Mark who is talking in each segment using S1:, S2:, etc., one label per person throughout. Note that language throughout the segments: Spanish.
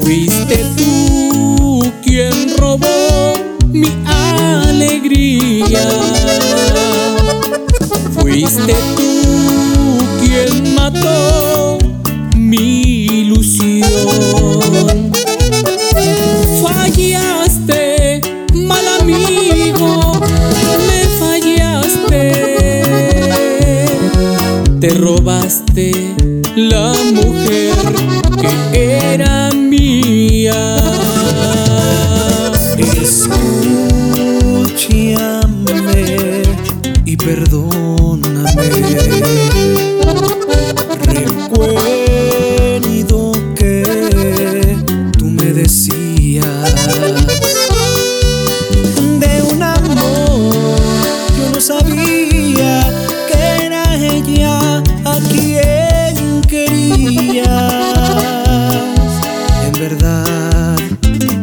S1: Fuiste tú quien robó mi alegría. Fuiste tú quien mató. Te robaste la mujer que era mía.
S2: Escúchame y perdóname. Recuerda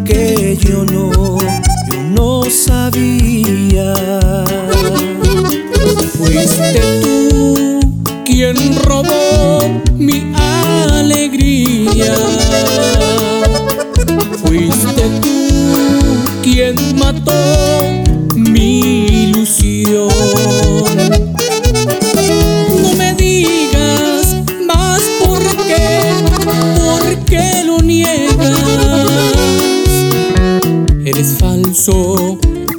S2: que yo no, yo no sabía.
S1: Fuiste tú quien robó mi alegría. Fuiste tú quien mató mi ilusión.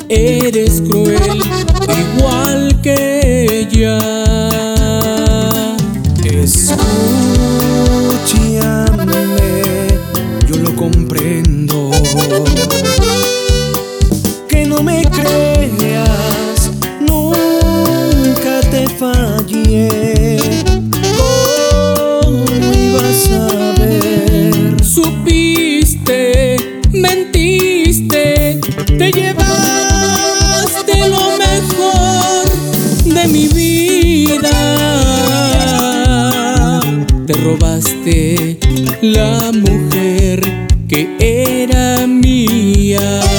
S1: Eres cruel, igual que ella.
S2: Escúchame, yo lo comprendo. Que no me creas, nunca te fallé. ¿Cómo ibas a ver?
S1: Supiste, mentiste, te llevaste lo mejor de mi vida. Te robaste la mujer que era mía.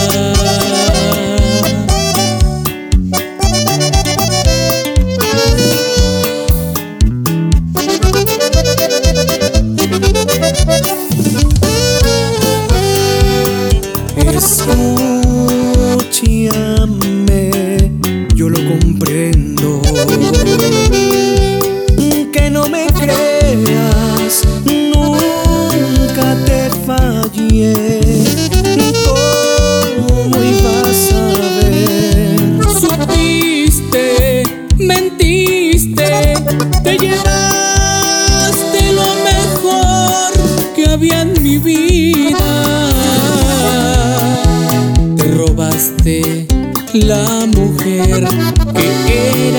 S1: Te llevaste lo mejor que había en mi vida. Te robaste la mujer que mía.